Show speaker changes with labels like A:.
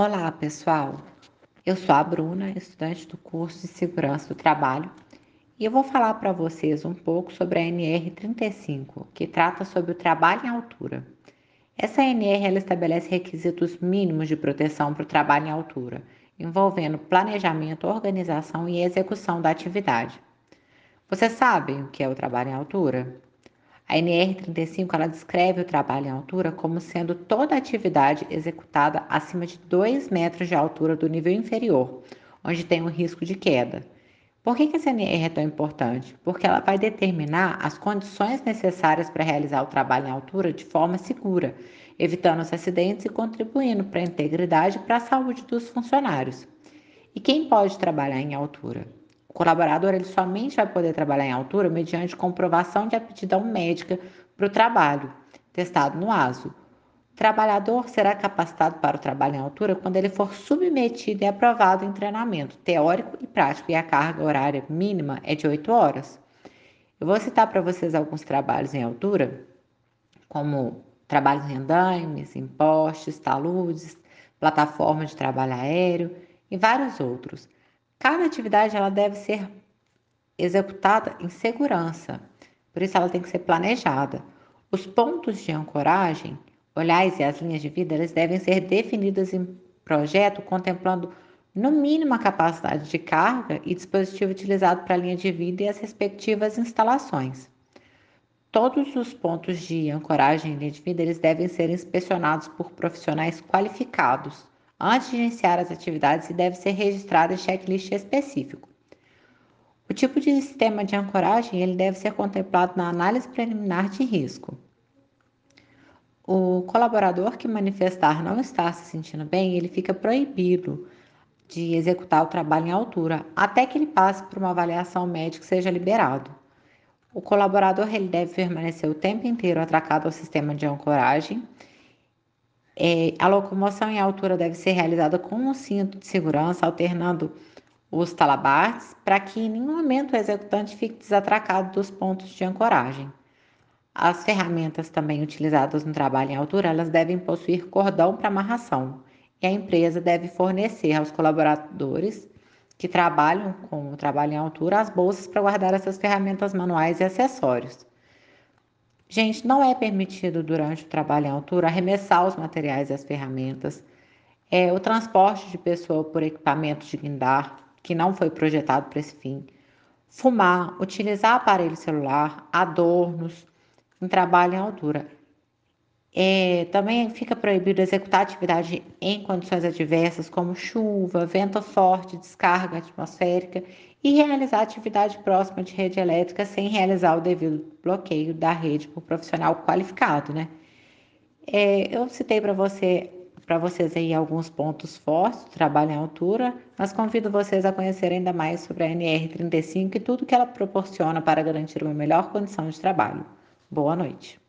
A: Olá, pessoal. Eu sou a Bruna, estudante do curso de Segurança do Trabalho, e eu vou falar para vocês um pouco sobre a NR35, que trata sobre o trabalho em altura. Essa NR ela estabelece requisitos mínimos de proteção para o trabalho em altura, envolvendo planejamento, organização e execução da atividade. Vocês sabem o que é o trabalho em altura? A NR35 ela descreve o trabalho em altura como sendo toda atividade executada acima de 2 metros de altura do nível inferior, onde tem um risco de queda. Por que, que essa NR é tão importante? Porque ela vai determinar as condições necessárias para realizar o trabalho em altura de forma segura, evitando os acidentes e contribuindo para a integridade e para a saúde dos funcionários. E quem pode trabalhar em altura? Colaborador ele somente vai poder trabalhar em altura mediante comprovação de aptidão médica para o trabalho, testado no ASO. O trabalhador será capacitado para o trabalho em altura quando ele for submetido e aprovado em treinamento teórico e prático, e a carga horária mínima é de 8 horas. Eu vou citar para vocês alguns trabalhos em altura, como trabalhos em andaimes, em postes, taludes, plataforma de trabalho aéreo e vários outros. Cada atividade ela deve ser executada em segurança, por isso ela tem que ser planejada. Os pontos de ancoragem, olhares e as linhas de vida, eles devem ser definidos em projeto contemplando no mínimo a capacidade de carga e dispositivo utilizado para a linha de vida e as respectivas instalações. Todos os pontos de ancoragem e linha de vida eles devem ser inspecionados por profissionais qualificados antes de iniciar as atividades deve ser registrado em checklist específico. O tipo de sistema de ancoragem ele deve ser contemplado na análise preliminar de risco. O colaborador que manifestar não estar se sentindo bem, ele fica proibido de executar o trabalho em altura até que ele passe por uma avaliação médica e seja liberado. O colaborador ele deve permanecer o tempo inteiro atracado ao sistema de ancoragem é, a locomoção em altura deve ser realizada com um cinto de segurança, alternando os talabartes, para que em nenhum momento o executante fique desatracado dos pontos de ancoragem. As ferramentas também utilizadas no trabalho em altura, elas devem possuir cordão para amarração, e a empresa deve fornecer aos colaboradores que trabalham com o trabalho em altura as bolsas para guardar essas ferramentas manuais e acessórios. Gente, não é permitido durante o trabalho em altura arremessar os materiais e as ferramentas, é, o transporte de pessoa por equipamento de guindar, que não foi projetado para esse fim, fumar, utilizar aparelho celular, adornos em trabalho em altura. É, também fica proibido executar atividade em condições adversas, como chuva, vento forte, descarga atmosférica, e realizar atividade próxima de rede elétrica sem realizar o devido bloqueio da rede por profissional qualificado, né? É, eu citei para você, para vocês aí alguns pontos fortes do trabalho em altura, mas convido vocês a conhecer ainda mais sobre a NR35 e tudo que ela proporciona para garantir uma melhor condição de trabalho. Boa noite.